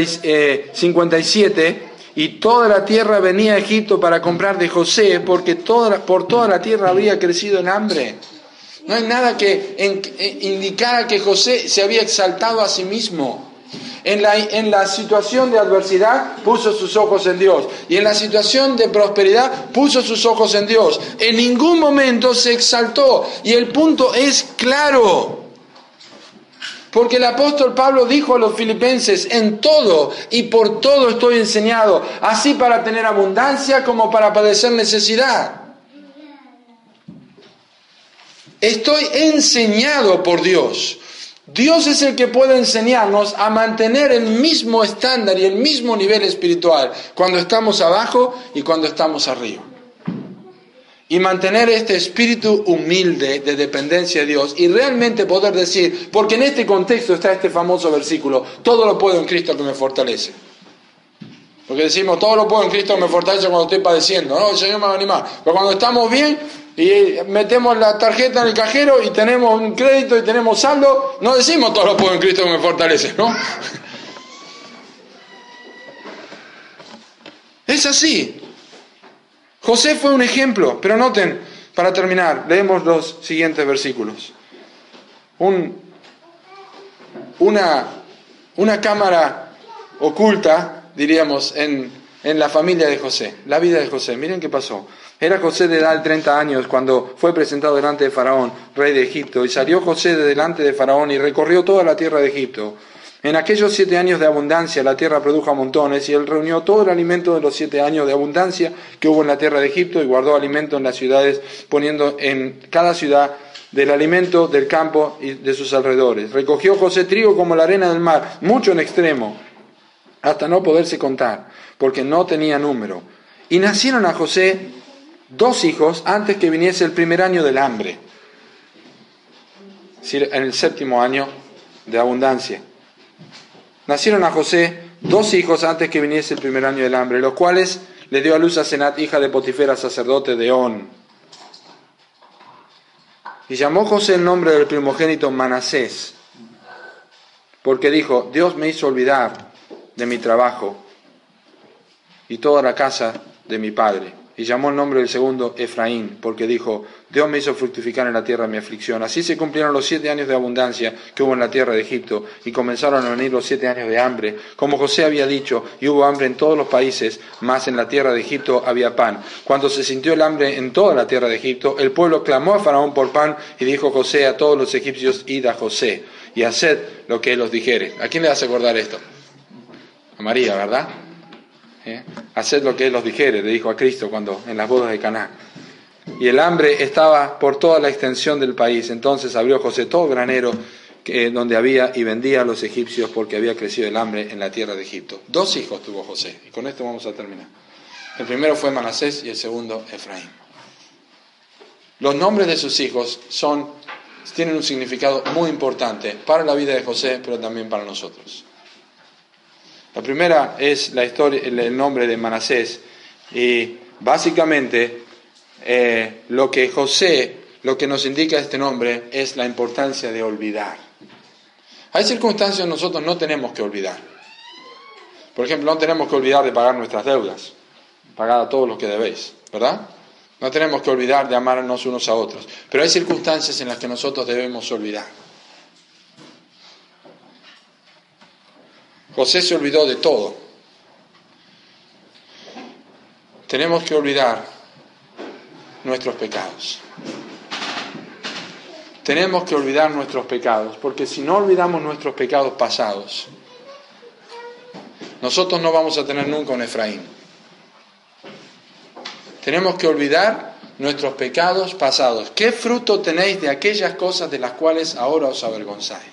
57, eh, y toda la tierra venía a Egipto para comprar de José, porque toda, por toda la tierra había crecido en hambre. No hay nada que eh, indicara que José se había exaltado a sí mismo. En la, en la situación de adversidad puso sus ojos en Dios. Y en la situación de prosperidad puso sus ojos en Dios. En ningún momento se exaltó. Y el punto es claro. Porque el apóstol Pablo dijo a los filipenses, en todo y por todo estoy enseñado, así para tener abundancia como para padecer necesidad. Estoy enseñado por Dios. Dios es el que puede enseñarnos a mantener el mismo estándar y el mismo nivel espiritual cuando estamos abajo y cuando estamos arriba. Y mantener este espíritu humilde de dependencia de Dios y realmente poder decir, porque en este contexto está este famoso versículo, todo lo puedo en Cristo que me fortalece. Porque decimos, todo lo puedo en Cristo que me fortalece cuando estoy padeciendo, ¿no? El Señor me va a animar. Pero cuando estamos bien, y metemos la tarjeta en el cajero y tenemos un crédito y tenemos saldo, no decimos todo lo puedo en Cristo que me fortalece, ¿no? Es así. José fue un ejemplo, pero noten, para terminar, leemos los siguientes versículos. Un, una, una cámara oculta, diríamos, en, en la familia de José, la vida de José. Miren qué pasó. Era José de edad de 30 años cuando fue presentado delante de Faraón, rey de Egipto, y salió José de delante de Faraón y recorrió toda la tierra de Egipto. En aquellos siete años de abundancia la tierra produjo montones y él reunió todo el alimento de los siete años de abundancia que hubo en la tierra de Egipto y guardó alimento en las ciudades, poniendo en cada ciudad del alimento del campo y de sus alrededores. Recogió José trigo como la arena del mar, mucho en extremo, hasta no poderse contar, porque no tenía número. Y nacieron a José dos hijos antes que viniese el primer año del hambre. en el séptimo año de abundancia. Nacieron a José dos hijos antes que viniese el primer año del hambre, los cuales le dio a luz a Senat, hija de Potifera, sacerdote de On. Y llamó José el nombre del primogénito Manasés, porque dijo, Dios me hizo olvidar de mi trabajo y toda la casa de mi padre y llamó el nombre del segundo Efraín, porque dijo, Dios me hizo fructificar en la tierra mi aflicción. Así se cumplieron los siete años de abundancia que hubo en la tierra de Egipto, y comenzaron a venir los siete años de hambre, como José había dicho, y hubo hambre en todos los países, mas en la tierra de Egipto había pan. Cuando se sintió el hambre en toda la tierra de Egipto, el pueblo clamó a Faraón por pan, y dijo José a todos los egipcios, id a José, y haced lo que él os dijere. ¿A quién le hace acordar esto? A María, ¿verdad? ¿eh? haced lo que él os dijere, le dijo a Cristo cuando en las bodas de Caná. Y el hambre estaba por toda la extensión del país. Entonces abrió José todo granero que, donde había y vendía a los egipcios porque había crecido el hambre en la tierra de Egipto. Dos hijos tuvo José. Y con esto vamos a terminar. El primero fue Manasés y el segundo Efraín. Los nombres de sus hijos son, tienen un significado muy importante para la vida de José, pero también para nosotros. La primera es la historia, el nombre de Manasés y básicamente eh, lo que José, lo que nos indica este nombre es la importancia de olvidar. Hay circunstancias que nosotros no tenemos que olvidar. Por ejemplo, no tenemos que olvidar de pagar nuestras deudas, pagar a todos los que debéis, ¿verdad? No tenemos que olvidar de amarnos unos a otros. Pero hay circunstancias en las que nosotros debemos olvidar. José se olvidó de todo. Tenemos que olvidar nuestros pecados. Tenemos que olvidar nuestros pecados, porque si no olvidamos nuestros pecados pasados, nosotros no vamos a tener nunca un Efraín. Tenemos que olvidar nuestros pecados pasados. ¿Qué fruto tenéis de aquellas cosas de las cuales ahora os avergonzáis?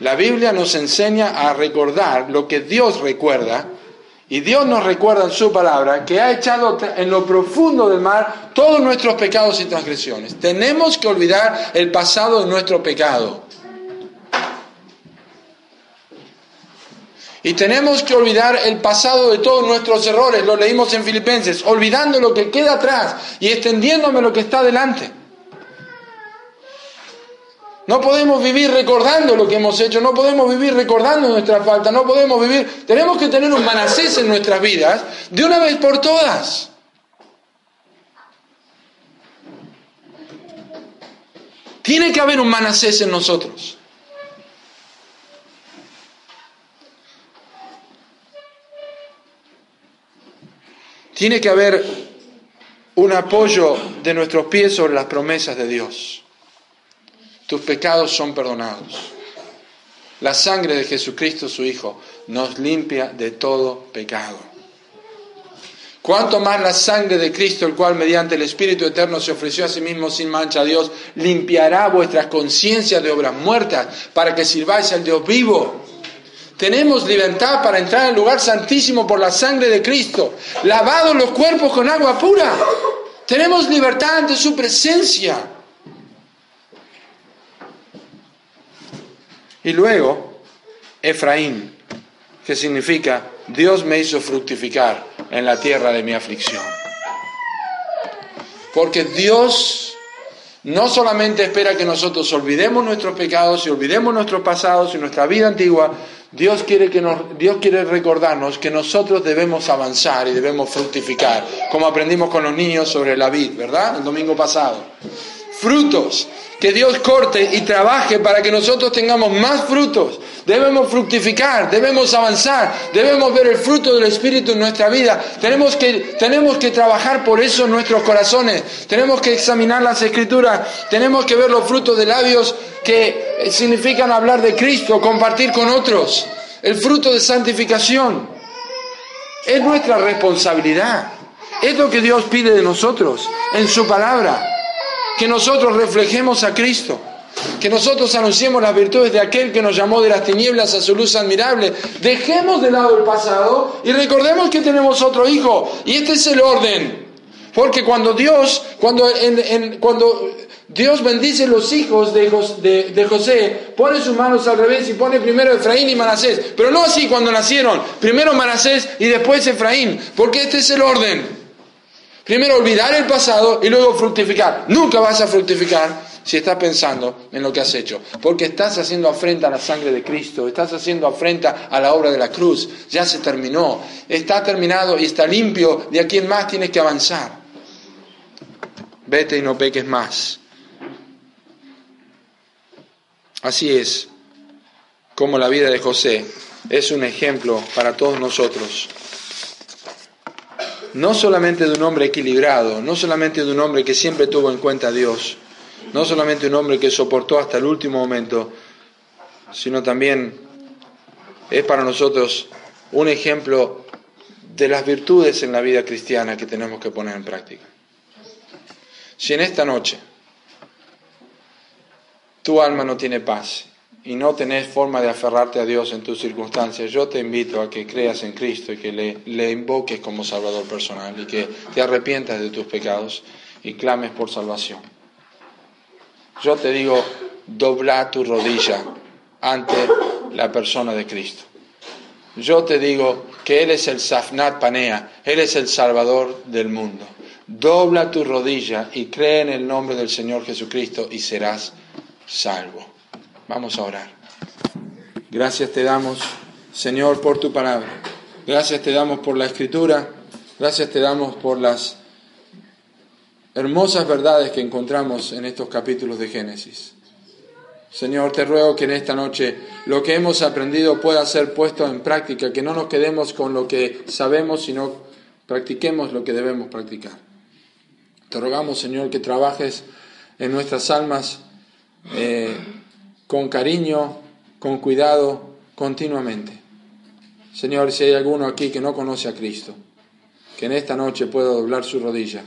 La Biblia nos enseña a recordar lo que Dios recuerda y Dios nos recuerda en su palabra que ha echado en lo profundo del mar todos nuestros pecados y transgresiones. Tenemos que olvidar el pasado de nuestro pecado. Y tenemos que olvidar el pasado de todos nuestros errores, lo leímos en Filipenses, olvidando lo que queda atrás y extendiéndome lo que está delante. No podemos vivir recordando lo que hemos hecho, no podemos vivir recordando nuestra falta, no podemos vivir... Tenemos que tener un manacés en nuestras vidas de una vez por todas. Tiene que haber un manacés en nosotros. Tiene que haber un apoyo de nuestros pies sobre las promesas de Dios tus pecados son perdonados. La sangre de Jesucristo, su Hijo, nos limpia de todo pecado. Cuanto más la sangre de Cristo, el cual mediante el Espíritu Eterno se ofreció a sí mismo sin mancha a Dios, limpiará vuestras conciencias de obras muertas para que sirváis al Dios vivo. Tenemos libertad para entrar al lugar santísimo por la sangre de Cristo, lavados los cuerpos con agua pura. Tenemos libertad ante su presencia. Y luego, Efraín, que significa Dios me hizo fructificar en la tierra de mi aflicción. Porque Dios no solamente espera que nosotros olvidemos nuestros pecados y olvidemos nuestros pasados y nuestra vida antigua, Dios quiere, que Dios quiere recordarnos que nosotros debemos avanzar y debemos fructificar, como aprendimos con los niños sobre la vid, ¿verdad? El domingo pasado. Frutos que Dios corte y trabaje para que nosotros tengamos más frutos. Debemos fructificar, debemos avanzar, debemos ver el fruto del Espíritu en nuestra vida. Tenemos que, tenemos que trabajar por eso en nuestros corazones. Tenemos que examinar las escrituras. Tenemos que ver los frutos de labios que significan hablar de Cristo, compartir con otros. El fruto de santificación. Es nuestra responsabilidad. Es lo que Dios pide de nosotros en su palabra que nosotros reflejemos a Cristo, que nosotros anunciemos las virtudes de aquel que nos llamó de las tinieblas a su luz admirable. Dejemos de lado el pasado y recordemos que tenemos otro hijo. Y este es el orden. Porque cuando Dios, cuando, cuando Dios bendice los hijos de, José, pone sus manos al revés y pone primero Efraín y Manasés, pero no así cuando nacieron, primero Manasés y después Efraín, porque este es el orden. Primero olvidar el pasado y luego fructificar. Nunca vas a fructificar si estás pensando en lo que has hecho, porque estás haciendo afrenta a la sangre de Cristo, estás haciendo afrenta a la obra de la cruz, ya se terminó, está terminado y está limpio, de aquí en más tienes que avanzar. Vete y no peques más. Así es como la vida de José es un ejemplo para todos nosotros. No solamente de un hombre equilibrado, no solamente de un hombre que siempre tuvo en cuenta a Dios, no solamente un hombre que soportó hasta el último momento, sino también es para nosotros un ejemplo de las virtudes en la vida cristiana que tenemos que poner en práctica. Si en esta noche tu alma no tiene paz y no tenés forma de aferrarte a Dios en tus circunstancias, yo te invito a que creas en Cristo y que le, le invoques como Salvador personal y que te arrepientas de tus pecados y clames por salvación. Yo te digo, dobla tu rodilla ante la persona de Cristo. Yo te digo que Él es el Safnat Panea, Él es el Salvador del mundo. Dobla tu rodilla y cree en el nombre del Señor Jesucristo y serás salvo. Vamos a orar. Gracias te damos, Señor, por tu palabra. Gracias te damos por la escritura. Gracias te damos por las hermosas verdades que encontramos en estos capítulos de Génesis. Señor, te ruego que en esta noche lo que hemos aprendido pueda ser puesto en práctica, que no nos quedemos con lo que sabemos, sino practiquemos lo que debemos practicar. Te rogamos, Señor, que trabajes en nuestras almas eh, con cariño, con cuidado, continuamente. Señor, si hay alguno aquí que no conoce a Cristo, que en esta noche pueda doblar su rodilla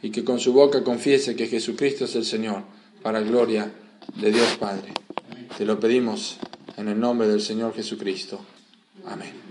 y que con su boca confiese que Jesucristo es el Señor, para gloria de Dios Padre. Te lo pedimos en el nombre del Señor Jesucristo. Amén.